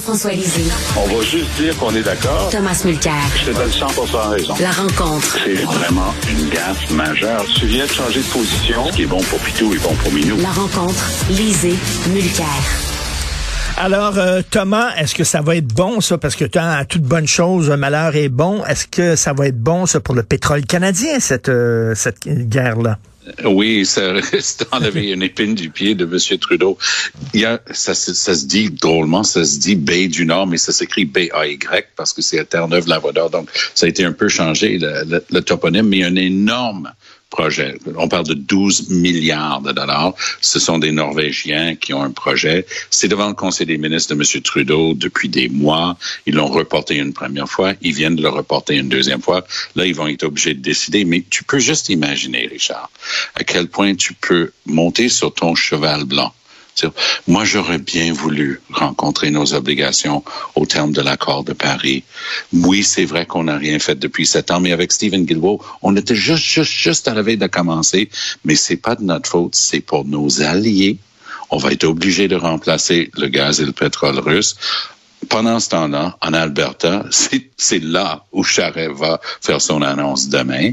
Jean-François Lisée. On va juste dire qu'on est d'accord. Thomas Mulcair. Je te donne 100 raison. La rencontre. C'est vraiment une gaffe majeure. Tu viens de changer de position. Ce qui est bon pour Pitou est bon pour Minou. La rencontre. Lisée. Mulcair. Alors, euh, Thomas, est-ce que ça va être bon, ça? Parce que tu as toute bonne chose, un malheur est bon. Est-ce que ça va être bon, ça, pour le pétrole canadien, cette, euh, cette guerre-là? Oui, ça reste enlever une épine du pied de M. Trudeau. Il y a, ça, ça, se dit drôlement, ça se dit Bay du Nord, mais ça s'écrit B-A-Y parce que c'est à Terre-Neuve-Labrador. Donc, ça a été un peu changé, le, le, le toponyme, mais il y a un énorme projet. On parle de 12 milliards de dollars. Ce sont des Norvégiens qui ont un projet. C'est devant le Conseil des ministres de M. Trudeau depuis des mois. Ils l'ont reporté une première fois. Ils viennent de le reporter une deuxième fois. Là, ils vont être obligés de décider. Mais tu peux juste imaginer, Richard, à quel point tu peux monter sur ton cheval blanc moi, j'aurais bien voulu rencontrer nos obligations au terme de l'accord de Paris. Oui, c'est vrai qu'on n'a rien fait depuis sept ans, mais avec Stephen Guilbeault, on était juste, juste, juste à la veille de commencer. Mais c'est pas de notre faute, c'est pour nos alliés. On va être obligé de remplacer le gaz et le pétrole russe pendant ce temps-là, en Alberta, c'est là où Charest va faire son annonce demain.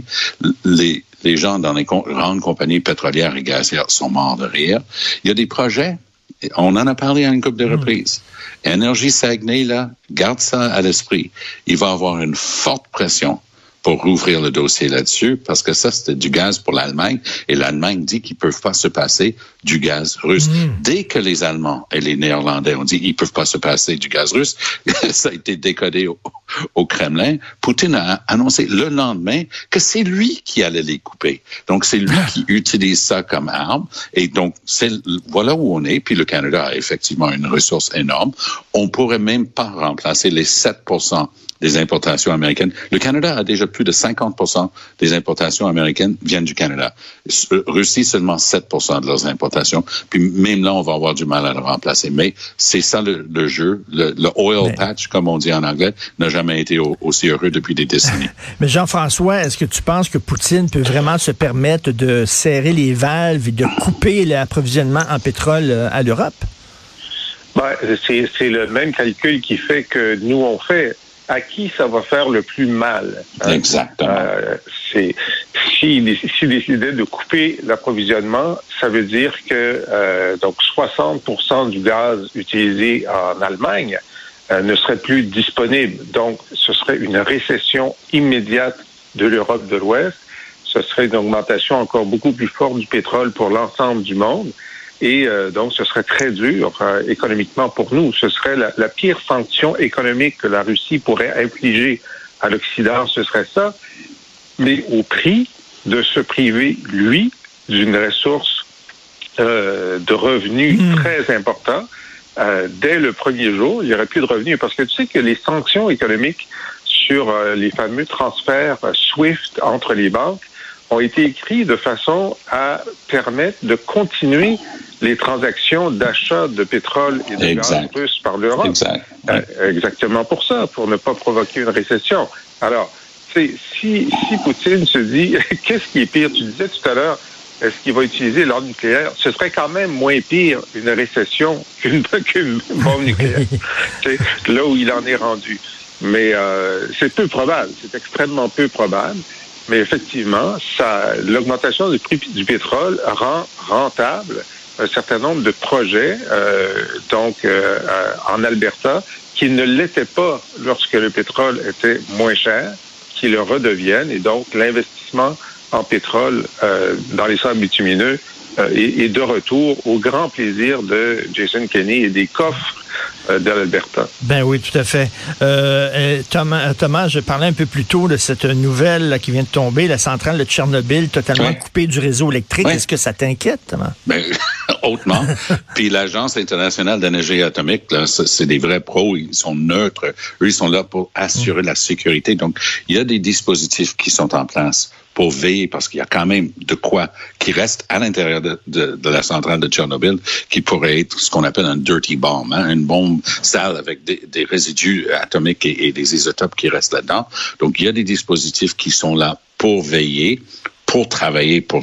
Les, les gens dans les grandes compagnies pétrolières et gazières sont morts de rire. Il y a des projets, on en a parlé à une couple de hmm. reprises. Énergie Saguenay, là, garde ça à l'esprit. Il va avoir une forte pression pour rouvrir le dossier là-dessus, parce que ça, c'était du gaz pour l'Allemagne, et l'Allemagne dit qu'ils peuvent pas se passer du gaz russe. Mm. Dès que les Allemands et les Néerlandais ont dit qu'ils peuvent pas se passer du gaz russe, ça a été décodé au, Kremlin. Poutine a annoncé le lendemain que c'est lui qui allait les couper. Donc, c'est lui qui utilise ça comme arme, et donc, c'est voilà où on est, puis le Canada a effectivement une ressource énorme. On pourrait même pas remplacer les 7 des importations américaines. Le Canada a déjà plus de 50 des importations américaines viennent du Canada. Euh, Russie, seulement 7 de leurs importations. Puis même là, on va avoir du mal à le remplacer. Mais c'est ça le, jeu. Le, oil patch, comme on dit en anglais, n'a jamais été aussi heureux depuis des décennies. Mais Jean-François, est-ce que tu penses que Poutine peut vraiment se permettre de serrer les valves et de couper l'approvisionnement en pétrole euh, à l'Europe? Ben, c'est le même calcul qui fait que nous, on fait à qui ça va faire le plus mal. Hein? Exactement. Euh, c'est s'il si décidait de couper l'approvisionnement, ça veut dire que euh, donc 60% du gaz utilisé en Allemagne euh, ne serait plus disponible. Donc, ce serait une récession immédiate de l'Europe de l'Ouest. Ce serait une augmentation encore beaucoup plus forte du pétrole pour l'ensemble du monde. Et euh, donc, ce serait très dur euh, économiquement pour nous. Ce serait la, la, pire sanction économique que la Russie pourrait infliger à l'Occident, ce serait ça, mais au prix de se priver, lui, d'une ressource euh, de revenus hmm. très important. dès le premier jour, il n'y aurait plus de revenus. Parce que tu sais que les sanctions économiques sur les fameux transferts SWIFT entre les banques ont été écrits de façon à permettre de continuer les transactions d'achat de pétrole et de gaz russe par l'Europe. Euh, exactement pour ça, pour ne pas provoquer une récession. Alors, si, si Poutine se dit, qu'est-ce qui est pire? Tu disais tout à l'heure, est-ce qu'il va utiliser l'arme nucléaire? Ce serait quand même moins pire une récession qu'une bombe nucléaire. là où il en est rendu. Mais euh, c'est peu probable, c'est extrêmement peu probable. Mais effectivement, ça, l'augmentation du prix du pétrole rend rentable un certain nombre de projets, euh, donc euh, en Alberta, qui ne l'étaient pas lorsque le pétrole était moins cher, qui le redeviennent, et donc l'investissement en pétrole euh, dans les sables bitumineux est, de retour au grand plaisir de Jason Kenney et des coffres euh, l'Alberta. Ben oui, tout à fait. Euh, Thomas, Thomas, je parlais un peu plus tôt de cette nouvelle qui vient de tomber, la centrale de Tchernobyl totalement coupée du réseau électrique. Est-ce que ça t'inquiète, Thomas? Ben, hautement. Puis l'Agence internationale d'énergie atomique, c'est des vrais pros, ils sont neutres. Eux, ils sont là pour assurer la sécurité. Donc, il y a des dispositifs qui sont en place pour veiller, parce qu'il y a quand même de quoi qui reste à l'intérieur de, de, de, la centrale de Tchernobyl, qui pourrait être ce qu'on appelle un dirty bomb, hein, une bombe sale avec des, des résidus atomiques et, et, des isotopes qui restent là-dedans. Donc, il y a des dispositifs qui sont là pour veiller, pour travailler, pour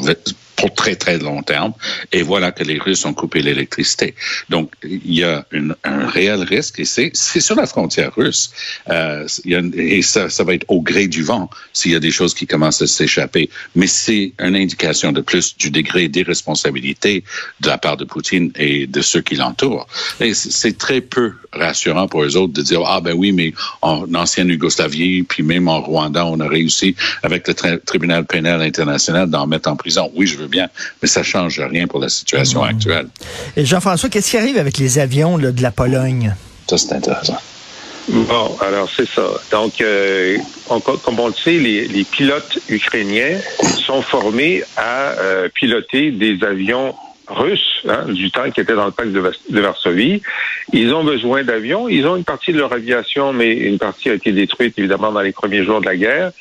pour très, très long terme. Et voilà que les Russes ont coupé l'électricité. Donc, il y a une, un réel risque et c'est sur la frontière russe. Euh, y a, et ça, ça va être au gré du vent s'il y a des choses qui commencent à s'échapper. Mais c'est une indication de plus du degré d'irresponsabilité de la part de Poutine et de ceux qui l'entourent. C'est très peu rassurant pour eux autres de dire, ah ben oui, mais en ancienne Yougoslavie, puis même en Rwanda, on a réussi avec le tribunal pénal international d'en mettre en prison. Oui, je veux bien, mais ça change rien pour la situation mmh. actuelle. Et Jean-François, qu'est-ce qui arrive avec les avions là, de la Pologne? Ça, c'est intéressant. Bon, alors c'est ça. Donc, euh, comme on le sait, les, les, pilotes ukrainiens sont formés à euh, piloter des avions russes hein, du temps qui était dans le pacte de, de, Varsovie. Ils ont besoin d'avions. Ils ont une partie de leur aviation, mais une partie a été détruite évidemment dans les premiers jours de la guerre.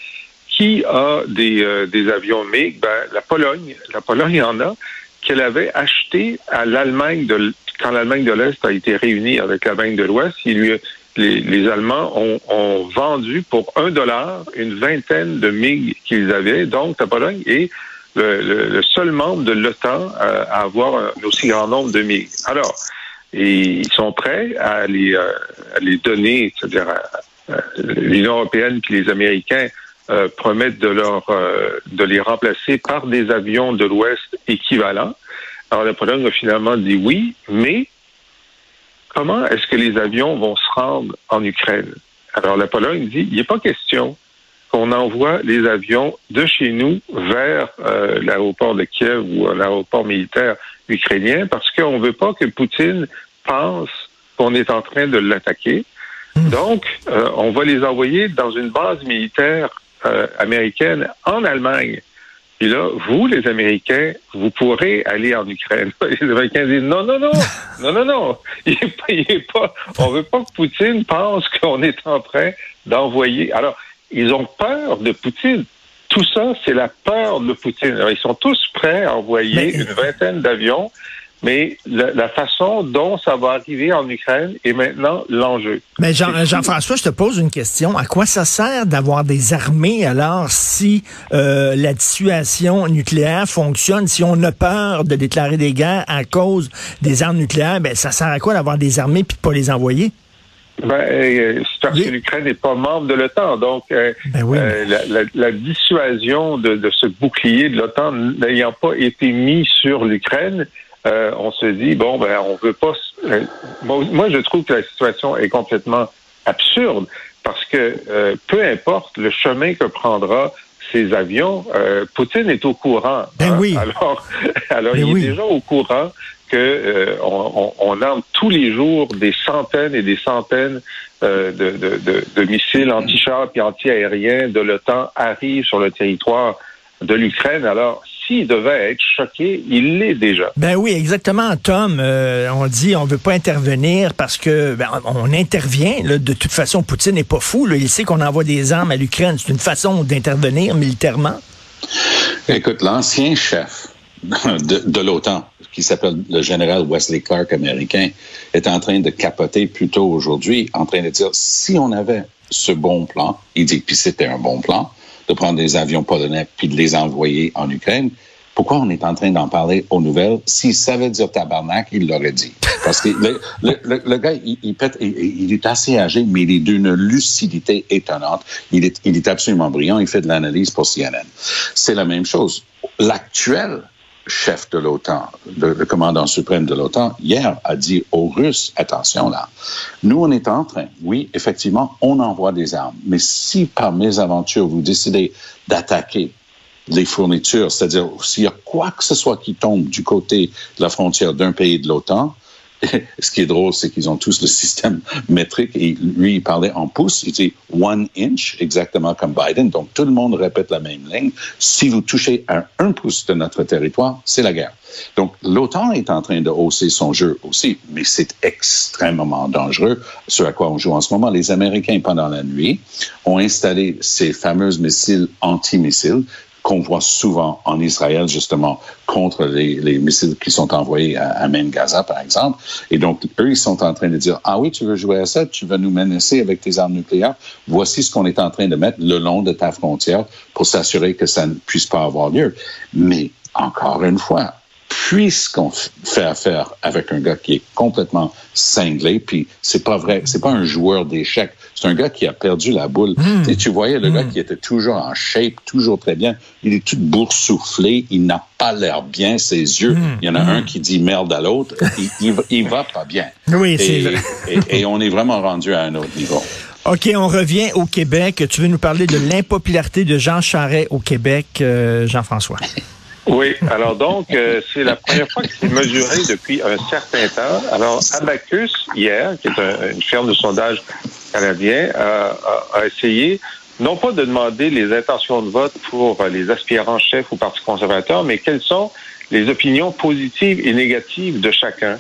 Qui a des, euh, des avions MiG? Ben, la Pologne. La Pologne en a qu'elle avait acheté à l'Allemagne de quand l'Allemagne de l'Est a été réunie avec l'Allemagne de l'Ouest. Les, les, Allemands ont, ont, vendu pour un dollar une vingtaine de MiG qu'ils avaient. Donc, la Pologne est le, le, seul membre de l'OTAN à, avoir un aussi grand nombre de MiG. Alors, ils sont prêts à les, euh, à les donner, c'est-à-dire l'Union européenne puis les Américains euh, promettent de leur euh, de les remplacer par des avions de l'Ouest équivalents. Alors la Pologne a finalement dit oui, mais comment est-ce que les avions vont se rendre en Ukraine? Alors la Pologne dit il n'est pas question qu'on envoie les avions de chez nous vers euh, l'aéroport de Kiev ou l'aéroport militaire ukrainien parce qu'on ne veut pas que Poutine pense qu'on est en train de l'attaquer. Hmm. Donc, on va les envoyer dans une base militaire euh, américaine en Allemagne. Et là, vous, les Américains, vous pourrez aller en Ukraine. Les Américains disent non, non, non, non, non, non. Il est pas, il est pas, on veut pas que Poutine pense qu'on est en train d'envoyer. Alors, ils ont peur de Poutine. Tout ça, c'est la peur de Poutine. Alors, ils sont tous prêts à envoyer une vingtaine d'avions mais la, façon dont ça va arriver en Ukraine est maintenant l'enjeu. Mais Jean, Jean-François, je te pose une question. À quoi ça sert d'avoir des armées alors si euh, la dissuasion nucléaire fonctionne, si on a peur de déclarer des guerres à cause des armes nucléaires, ben ça sert à quoi d'avoir des armées puis de pas les envoyer? Ben, euh, c'est parce que l'Ukraine n'est pas membre de l'OTAN. Donc, euh, ben euh, la, la, la, dissuasion de, de ce bouclier de l'OTAN n'ayant pas été mis sur l'Ukraine, euh, on se dit bon ben on veut pas. Euh, moi, je trouve que la situation est complètement absurde parce que euh, peu importe le chemin que prendra ces avions, Poutine est au courant. Ben oui. Alors, alors ben il est déjà au courant que on, on, on tous les jours des centaines et des centaines de, de, de, de, missiles anti-chars et anti-aériens de l'OTAN arrivent sur le territoire de l'Ukraine. Alors, s'il devait être choqué, il l'est déjà. Ben oui, exactement, Tom. Euh, on dit on veut pas intervenir parce que ben, on intervient. de toute façon, Poutine n'est pas fou. Il sait qu'on envoie des armes à l'Ukraine. C'est une façon d'intervenir militairement. Écoute, l'ancien chef de, l'OTAN, qui s'appelle le général Wesley Clark américain, est en train de capoter plutôt aujourd'hui, en train de dire si on avait ce bon plan, il dit puis c'était un bon plan, de prendre des avions polonais puis de les envoyer en Ukraine, pourquoi on est en train d'en parler aux nouvelles? S'il savait dire tabarnak, il l'aurait dit. Parce que le, le, le, gars, il, il, pète, il, est assez âgé, mais il est d'une lucidité étonnante. Il est, il est absolument brillant. Il fait de l'analyse pour CNN. C'est la même chose. L'actuel chef de l'OTAN, le, commandant suprême de l'OTAN, hier a dit aux Russes, attention là, nous on est en train, oui, effectivement, on envoie des armes, mais si par mésaventure vous décidez d'attaquer les fournitures, c'est-à-dire s'il y a quoi que ce soit qui tombe du côté de la frontière d'un pays de l'OTAN, ce qui est drôle, c'est qu'ils ont tous le système métrique et lui, il parlait en pouces, il dit one inch, exactement comme Biden. Donc, tout le monde répète la même ligne. Si vous touchez à un pouce de notre territoire, c'est la guerre. Donc, l'OTAN est en train de hausser son jeu aussi, mais c'est extrêmement dangereux, ce à quoi on joue en ce moment. Les Américains, pendant la nuit, ont installé ces fameuses missiles anti-missiles qu'on voit souvent en Israël, justement, contre les, les missiles qui sont envoyés à, à Gaza, par exemple. Et donc, eux, ils sont en train de dire, ah oui, tu veux jouer à ça, tu vas nous menacer avec tes armes nucléaires. Voici ce qu'on est en train de mettre le long de ta frontière pour s'assurer que ça ne puisse pas avoir lieu. Mais, encore une fois, puisqu'on fait affaire avec un gars qui est complètement cinglé, puis c'est pas vrai, c'est pas un joueur d'échecs, c'est un gars qui a perdu la boule. Mm. Tu, tu voyais le gars qui était toujours en shape, toujours très bien, il est tout boursouflé, il n'a pas l'air bien, ses yeux, mm. il y en a un qui dit merde à l'autre, il, il, il, va pas bien. Oui, c'est et, et, et on est vraiment rendu à un autre niveau. OK, on revient au Québec. Tu veux nous parler de l'impopularité de Jean Charest au Québec, euh, Jean-François? Oui, alors donc, euh, c'est la première fois que c'est mesuré depuis un certain temps. Alors, Abacus, hier, qui est un, une firme de sondage canadien, a, a, a, essayé non pas de demander les intentions de vote pour les aspirants chefs au Parti conservateur, mais quelles sont les opinions positives et négatives de chacun.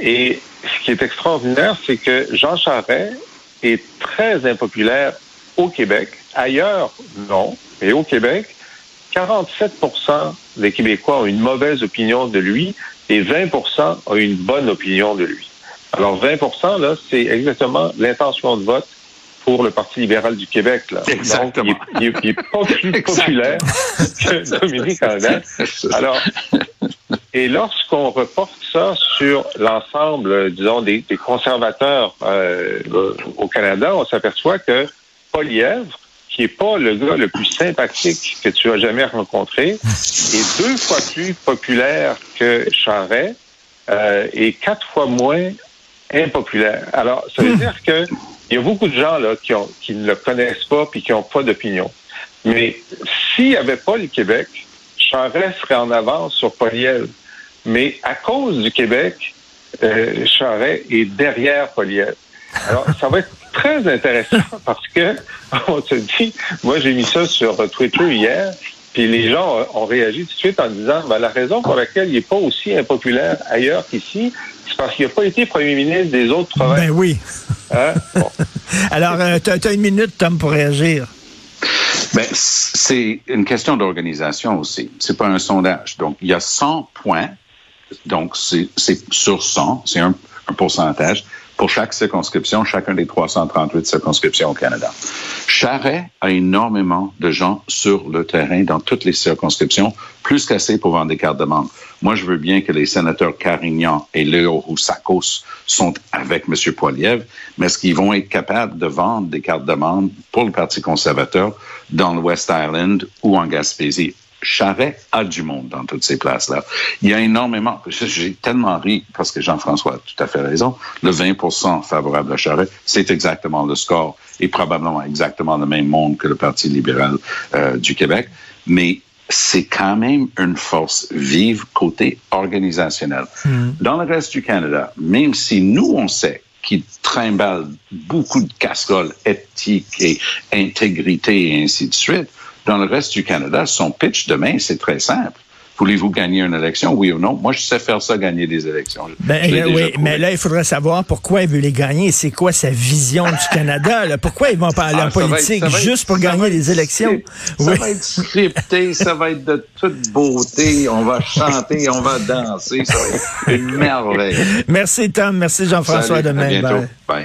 Et ce qui est extraordinaire, c'est que Jean Charest est très impopulaire au Québec. Ailleurs, non, mais au Québec, 47% des Québécois ont une mauvaise opinion de lui et 20% ont une bonne opinion de lui. Alors 20 là, c'est exactement l'intention de vote pour le Parti libéral du Québec. Là. Exactement. Donc, il, il, il est pas plus populaire que Dominique Anglade. Alors, et lorsqu'on reporte ça sur l'ensemble, disons, des, des conservateurs euh, au Canada, on s'aperçoit que Polièvre, qui est pas le gars le plus sympathique que tu as jamais rencontré, est deux fois plus populaire que Charret euh, et quatre fois moins impopulaire. Alors, ça veut dire que il y a beaucoup de gens là qui, ont, qui ne le connaissent pas puis qui n'ont pas d'opinion. Mais s'il n'y avait pas le Québec, Charest serait en avance sur Poliel. Mais à cause du Québec, euh, Charest est derrière Poliel. Alors, ça va être très intéressant parce que on se dit, moi j'ai mis ça sur Twitter hier, puis les gens ont réagi tout de suite en disant, ben, la raison pour laquelle il n'est pas aussi impopulaire ailleurs qu'ici, c'est parce qu'il n'a pas été premier ministre des autres provinces. Ben oui. Hein? Bon. Alors, euh, tu as une minute, Tom, pour réagir. Ben, c'est une question d'organisation aussi. C'est pas un sondage. Donc, il y a 100 points. Donc, c'est sur 100. C'est un, un pourcentage pour chaque circonscription, chacun des 338 circonscriptions au Canada. Charret a énormément de gens sur le terrain dans toutes les circonscriptions, plus qu'assez pour vendre des cartes de membres. Moi, je veux bien que les sénateurs Carignan et Léo Roussakos sont avec M. Poiliev, mais est-ce qu'ils vont être capables de vendre des cartes de membres pour le Parti conservateur dans le West Island ou en Gaspésie? Charret a du monde dans toutes ces places-là. Il y a énormément, j'ai tellement ri parce que Jean-François a tout à fait raison, le 20% favorable à Charret, c'est exactement le score et probablement exactement le même monde que le Parti libéral euh, du Québec. Mais c'est quand même une force vive côté organisationnel. Mm. Dans le reste du Canada, même si nous, on sait qu'il trimballe beaucoup de casseroles éthiques et intégrité et ainsi de suite, dans le reste du Canada, son pitch demain, c'est très simple. Voulez-vous gagner une élection, oui ou non? Moi, je sais faire ça, gagner des élections. Ben, oui, mais là, il faudrait savoir pourquoi il veut les gagner. C'est quoi sa vision du Canada? Là? Pourquoi ils vont parler ah, en politique être, juste être, pour gagner des élections? Ça oui. va être scripté, ça va être de toute beauté. On va chanter, on va danser. Ça va être une merveille. Merci, Tom. Merci, Jean-François. Demain. À bientôt. Bye. Bye.